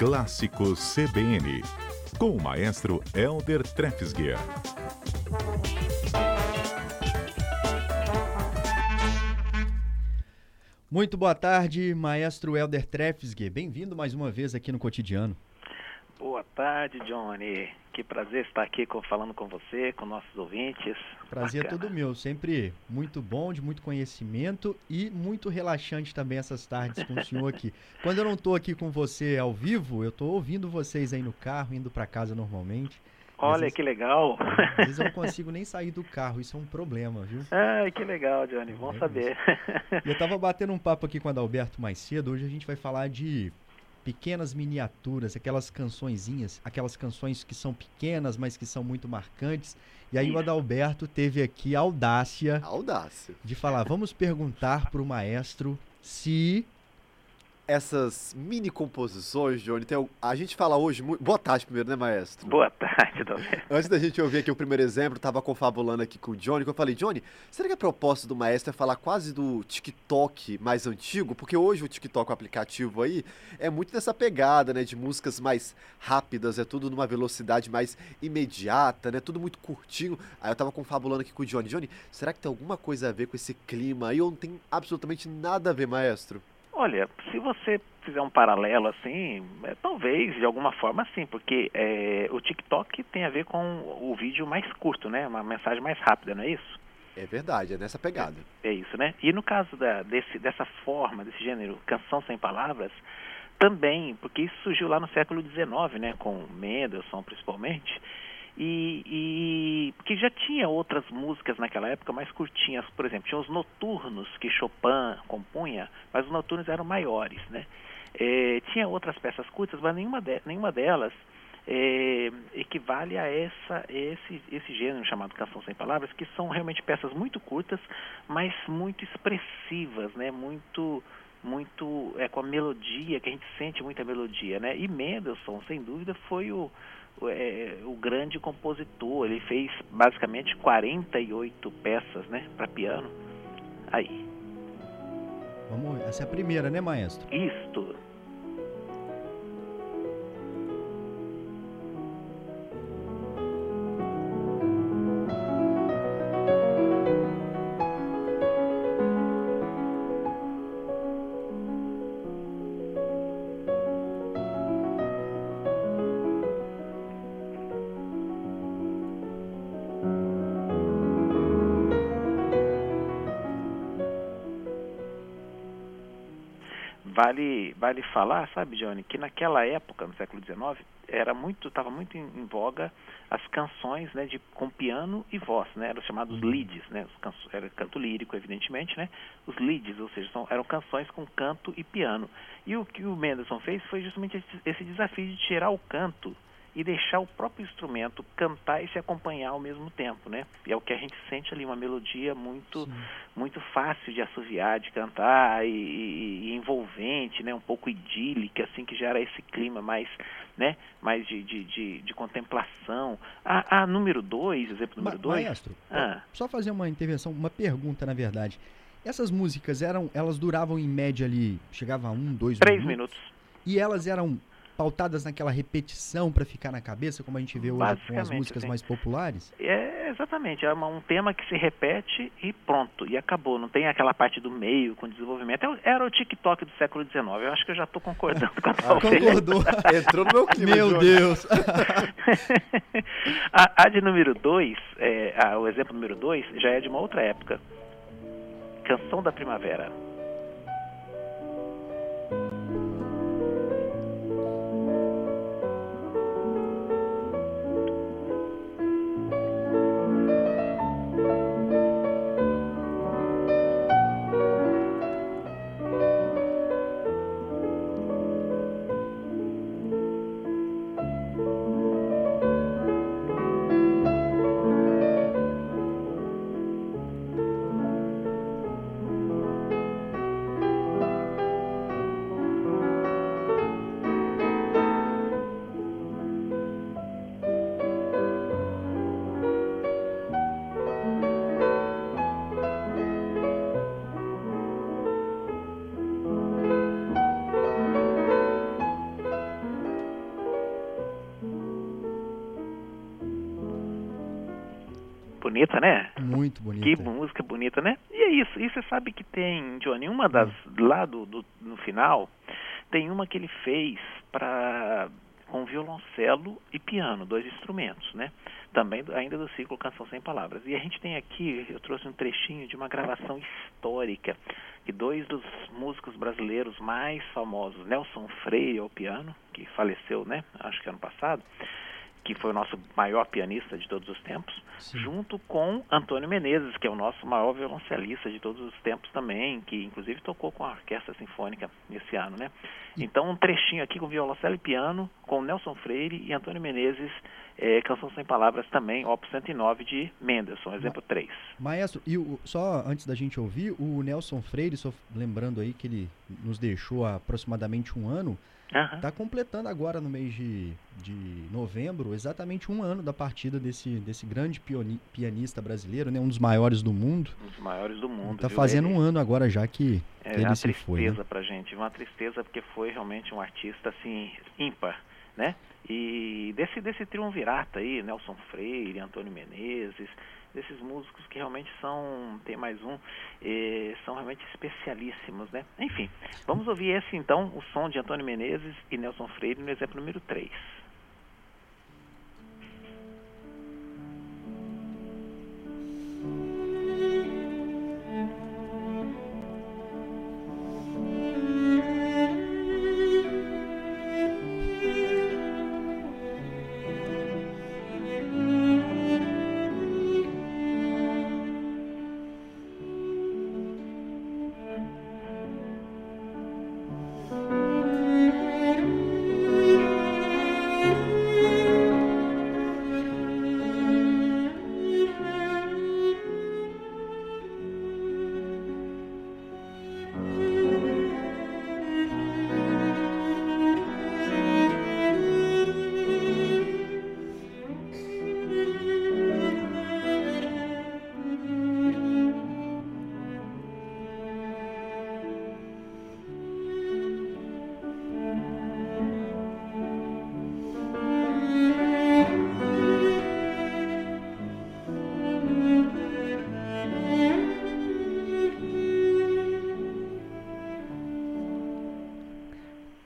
Clássicos CBN, com o maestro Elder Trefsguier. Muito boa tarde, maestro Elder Trefsguier. Bem-vindo mais uma vez aqui no Cotidiano. Boa tarde, Johnny. Que prazer estar aqui com, falando com você, com nossos ouvintes. Prazer Bacana. é todo meu. Sempre muito bom, de muito conhecimento e muito relaxante também essas tardes com o senhor aqui. Quando eu não estou aqui com você ao vivo, eu estou ouvindo vocês aí no carro, indo para casa normalmente. Olha vezes, que legal. Às vezes eu não consigo nem sair do carro, isso é um problema, viu? Ah, que legal, Johnny. Bom é saber. Eu estava batendo um papo aqui com o Adalberto mais cedo. Hoje a gente vai falar de pequenas miniaturas, aquelas cançõezinhas, aquelas canções que são pequenas, mas que são muito marcantes. E aí o Adalberto teve aqui a audácia, audácia de falar, vamos perguntar para o maestro se essas mini composições, Johnny, tem, a gente fala hoje. Boa tarde primeiro, né, maestro? Boa tarde, Dom. Antes da gente ouvir aqui o primeiro exemplo, estava confabulando aqui com o Johnny, que eu falei, Johnny, será que a proposta do maestro é falar quase do TikTok mais antigo? Porque hoje o TikTok, o aplicativo aí, é muito dessa pegada, né, de músicas mais rápidas, é tudo numa velocidade mais imediata, né, tudo muito curtinho. Aí eu estava confabulando aqui com o Johnny. Johnny, será que tem alguma coisa a ver com esse clima aí ou não tem absolutamente nada a ver, maestro? Olha, se você fizer um paralelo assim, é, talvez de alguma forma sim, porque é, o TikTok tem a ver com o vídeo mais curto, né? Uma mensagem mais rápida, não é isso? É verdade, é nessa pegada. É, é isso, né? E no caso da, desse, dessa forma, desse gênero, canção sem palavras, também, porque isso surgiu lá no século XIX, né? Com Mendelssohn principalmente. E, e porque já tinha outras músicas naquela época mais curtinhas, por exemplo, tinha os noturnos que Chopin compunha, mas os noturnos eram maiores, né? É, tinha outras peças curtas, mas nenhuma, de, nenhuma delas é, equivale a essa, esse, esse gênero chamado canção sem palavras, que são realmente peças muito curtas, mas muito expressivas, né? Muito muito é com a melodia que a gente sente muita melodia, né? E Mendelssohn, sem dúvida, foi o é, o grande compositor. Ele fez basicamente 48 peças, né, para piano. Aí. Vamos, essa é a primeira, né, maestro? Isto. Vale, vale falar, sabe, Johnny, que naquela época, no século XIX, era muito, estava muito em, em, voga as canções, né, de com piano e voz, né, eram chamados uhum. leads, né, os canso, era canto lírico, evidentemente, né, os leads, ou seja, são, eram canções com canto e piano. E o que o Mendelssohn fez foi justamente esse, esse desafio de tirar o canto e deixar o próprio instrumento cantar e se acompanhar ao mesmo tempo, né? E é o que a gente sente ali, uma melodia muito muito fácil de assoviar, de cantar e, e, e, envolvente, né? Um pouco idílica, assim, que gera esse clima mais, né? Mais de, de, de, de contemplação. A, a número dois, exemplo número Ma dois... Maestro, ah. só fazer uma intervenção, uma pergunta, na verdade. Essas músicas eram, elas duravam em média ali, chegava a um, dois Três minutos. minutos. E elas eram pautadas naquela repetição para ficar na cabeça, como a gente vê hoje com as músicas sim. mais populares? É, exatamente. É um tema que se repete e pronto, e acabou. Não tem aquela parte do meio com desenvolvimento. É era o TikTok do século XIX. Eu acho que eu já estou concordando com a ah, Concordou. Entrou no meu clima. Meu Deus. a, a, de número 2, é, o exemplo número 2, já é de uma outra época. Canção da Primavera. Bonita, né? Muito bonita. Que música bonita, né? E é isso. E você sabe que tem, Johnny, uma das lá do, do no final, tem uma que ele fez para com violoncelo e piano, dois instrumentos, né? Também ainda do ciclo Canção Sem Palavras. E a gente tem aqui, eu trouxe um trechinho de uma gravação histórica que dois dos músicos brasileiros mais famosos, Nelson Freire ao piano, que faleceu, né? Acho que ano passado, que foi o nosso maior pianista de todos os tempos, Sim. junto com Antônio Menezes, que é o nosso maior violoncelista de todos os tempos também, que inclusive tocou com a Orquestra Sinfônica esse ano, né? Então um trechinho aqui com violoncelo e piano, com Nelson Freire e Antônio Menezes, eh, Canção Sem Palavras também, Opus 109 de Mendelssohn, exemplo 3. Maestro, e o- só antes da gente ouvir, o Nelson Freire, só lembrando aí que ele nos deixou há aproximadamente um ano, Está completando agora no mês de, de novembro exatamente um ano da partida desse, desse grande pioni- pianista brasileiro, né, um dos maiores do mundo. Um dos maiores do mundo. Está fazendo Ele- um ano agora já que É ele uma se foi. né? tristeza pra gente, uma tristeza porque foi realmente um artista assim ímpar, né? E desse desse triunvirato aí, Nelson Freire, Antônio Menezes, desses músicos que realmente são, tem mais um, eh, são realmente especialíssimos, né? Enfim, vamos ouvir esse então, o som de Antônio Menezes e Nelson Freire no exemplo número 3.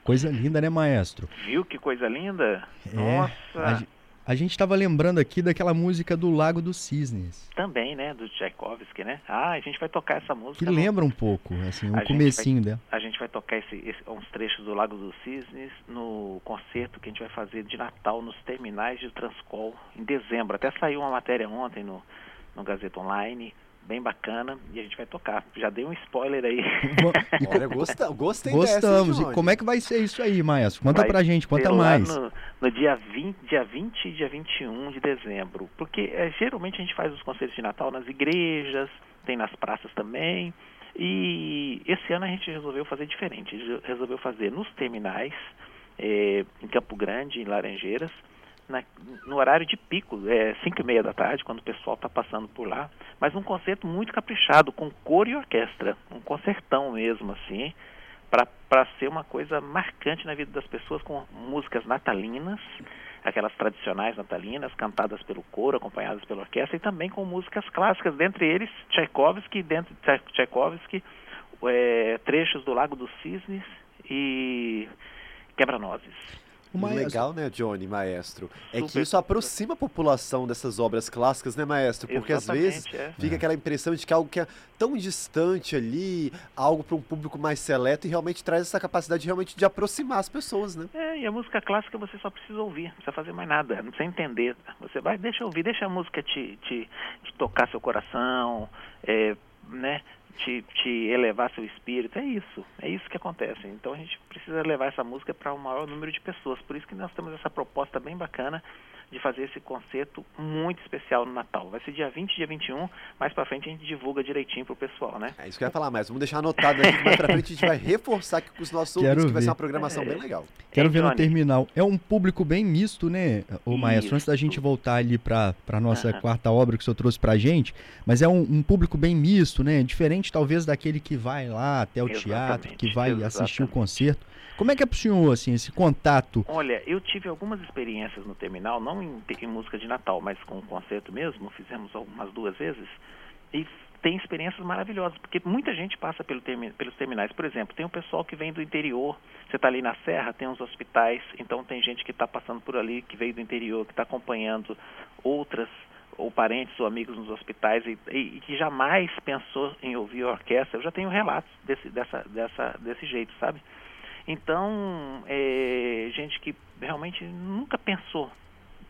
Coisa linda, né, maestro? Viu que coisa linda? É, Nossa, A, a gente estava lembrando aqui daquela música do Lago dos Cisnes, também, né, do Tchaikovsky, né? Ah, a gente vai tocar essa que música no- lembra um pouco, assim, o gente comecinho dela. A gente vai tocar esse, esse- uns trechos do Lago dos Cisnes no concerto que a gente vai fazer de Natal nos terminais de Transcol em dezembro. Até saiu uma matéria ontem no, no Gazeta Online, bem bacana, e a gente vai tocar. Já dei um spoiler aí. Olha, gosta, gostei Gostamos. dessa, E como é que vai ser isso aí, maestro? Conta Vai pra gente, conta mais. No, no dia 20, dia 20 e dia 21 de dezembro. Porque é, geralmente a gente faz os concertos de Natal nas igrejas, tem nas praças também. E esse ano a gente resolveu fazer diferente. A gente resolveu fazer nos terminais, eh, em Campo Grande, em Laranjeiras, na- no horário de pico, é 5 e meia da tarde, quando o pessoal está passando por lá. Mas um concerto muito caprichado, com coro e orquestra. Um concertão mesmo, assim para ser uma coisa marcante na vida das pessoas com músicas natalinas, aquelas tradicionais natalinas, cantadas pelo coro, acompanhadas pela orquestra, e também com músicas clássicas, dentre eles Tchaikovsky, Tchaikovsky, é, trechos do Lago dos Cisnes e Quebra-Nozes. O maestro- Legal, né, Johnny, maestro? É que isso aproxima a população dessas obras clássicas, né, maestro? Porque às vezes Exatamente, é. fica aquela impressão de que algo que é tão distante ali, algo para um público mais seleto e realmente traz essa capacidade realmente de aproximar as pessoas, né? É, e a música clássica você só precisa ouvir, não precisa fazer mais nada, não precisa entender. Você vai, deixa ouvir, deixa a música te, te, te tocar seu coração, é, né? Te, te elevar seu espírito, é isso, é isso que acontece. Então a gente precisa levar essa música para o maior número de pessoas. Por isso que nós temos essa proposta bem bacana de fazer esse concerto muito especial no Natal. Vai ser dia 20 e dia 21, mais para frente a gente divulga direitinho pro pessoal, né? É isso que eu ia falar mais. Vamos deixar anotado aqui que mais pra frente a gente vai reforçar aqui com os nossos Quero ouvintes que vai ser uma programação bem legal. Quero ver no terminal. É um público bem misto, né, o maestro? Antes da gente voltar ali para a nossa Aham. quarta obra que o senhor trouxe pra gente, mas é um, um público bem misto, né? Diferente talvez daquele que vai lá até o teatro, que Exatamente, vai assistir o exatamente. concerto. Como é que é pro senhor, assim, esse contato? Olha, eu tive algumas experiências no terminal, não em, em música de Natal, mas com o concerto mesmo, fizemos algumas duas vezes, e tem experiências maravilhosas, porque muita gente passa pelo termi- pelos terminais. Por exemplo, tem um pessoal que vem do interior, você está ali na Serra, tem uns hospitais, então tem gente que está passando por ali, que veio do interior, que está acompanhando outras ou parentes ou amigos nos hospitais e, e- e que jamais pensou em ouvir a orquestra. Eu já tenho relatos desse, dessa, dessa, desse jeito, sabe? Então, é, gente que realmente nunca pensou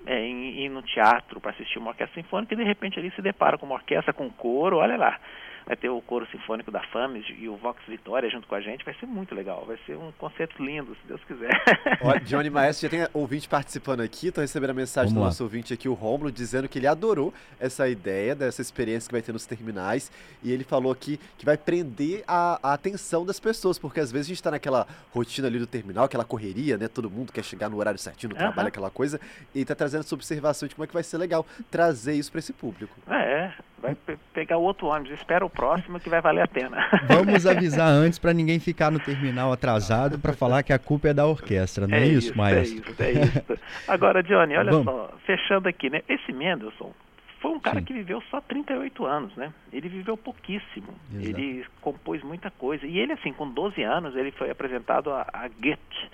é, em ir no teatro para assistir uma orquestra sinfônica e de repente ali se depara com uma orquestra com coro, olha lá. Vai ter o coro sinfônico da FAMES e o Vox Vitória junto com a gente, vai ser muito legal, vai ser um concerto lindo, se Deus quiser. Ó, Johnny Maestro, já tem ouvinte participando aqui, tô recebendo a mensagem Vamos do lá. nosso ouvinte aqui, o Romulo, dizendo que ele adorou essa ideia, dessa experiência que vai ter nos terminais, e ele falou aqui que vai prender a, a atenção das pessoas, porque às vezes a gente tá naquela rotina ali do terminal, aquela correria, né, todo mundo quer chegar no horário certinho no Aham. trabalho, aquela coisa, e tá trazendo essa observação de como é que vai ser legal trazer isso para esse público. É, vai pe- pegar o outro ônibus, espera o próximo que vai valer a pena. Vamos avisar antes para ninguém ficar no terminal atrasado para falar que a culpa é da orquestra, não é, isso, maestro? É isso, é isso. Agora, Johnny, olha Vamos. só, fechando aqui, né? Esse Mendelssohn foi um cara Sim. que viveu só 38 anos, né? Ele viveu pouquíssimo. Exato. Ele compôs muita coisa. E ele, assim, com 12 anos, ele foi apresentado a, a Goethe,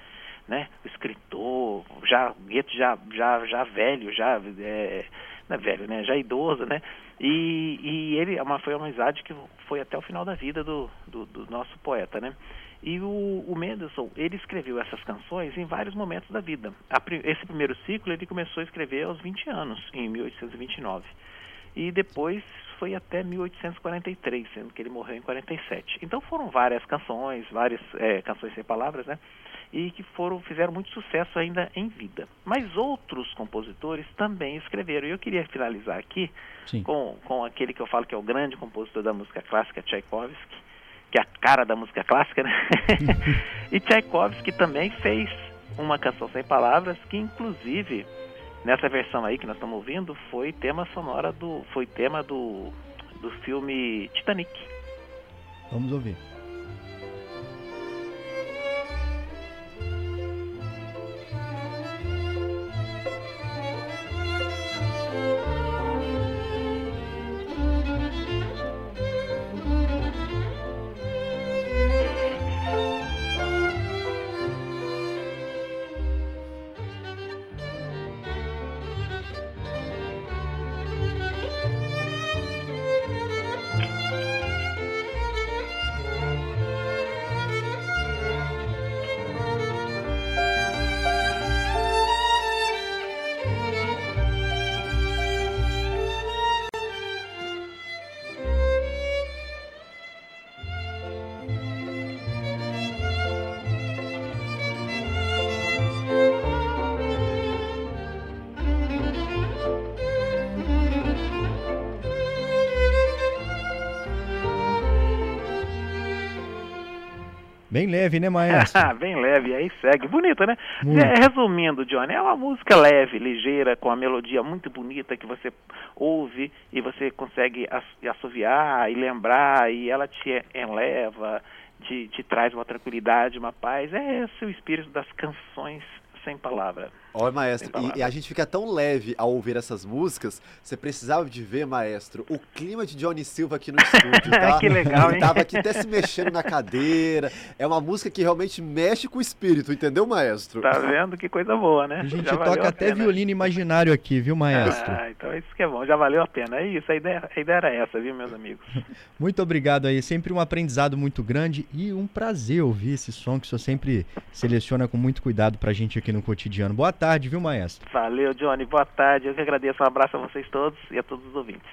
né? O escritor, já, Goethe já, já, já velho, já... É, não é velho, né? Já idoso, né? E, e ele é uma, foi uma amizade que foi até o final da vida do, do, do nosso poeta, né? E o, o Mendelssohn, ele escreveu essas canções em vários momentos da vida. A esse primeiro ciclo ele começou a escrever aos 20 anos, em 1829. E depois foi até 1843, sendo que ele morreu em 47. Então foram várias canções, várias é, canções sem palavras, né? E que foram fizeram muito sucesso ainda em vida. Mas outros compositores também escreveram. E eu queria finalizar aqui Sim. com, com aquele que eu falo que é o grande compositor da música clássica, Tchaikovsky, que é a cara da música clássica, né? e Tchaikovsky também fez uma canção sem palavras, que inclusive nessa versão aí que nós estamos ouvindo foi tema sonora do foi tema do do filme Titanic. Vamos ouvir. Bem leve, né, maestro? Bem leve, aí segue. Bonita, né? É, resumindo, Johnny, é uma música leve, ligeira, com a melodia muito bonita que você ouve e você consegue ass- assoviar e lembrar e ela te eleva, te, te traz uma tranquilidade, uma paz. É esse o espírito das canções sem palavra. Olha, maestro, Sem e, e a gente fica tão leve ao ouvir essas músicas, você precisava de ver, maestro, o clima de Johnny Silva aqui no estúdio, tá? Que legal, Ele hein? tava aqui até se mexendo na cadeira. É uma música que realmente mexe com o espírito, entendeu, maestro? Tá vendo que coisa boa, né? A gente Já toca até pena. violino imaginário aqui, viu, maestro? Ah, então isso que é bom, já valeu a pena. É isso, a ideia, a ideia era essa, viu, meus amigos? Muito obrigado aí, sempre um aprendizado muito grande e um prazer ouvir esse som que o senhor sempre seleciona com muito cuidado pra gente aqui no cotidiano. Boa tarde, viu, maestro? Valeu, Johnny, boa tarde. Eu que agradeço. Um abraço a vocês todos e a todos os ouvintes.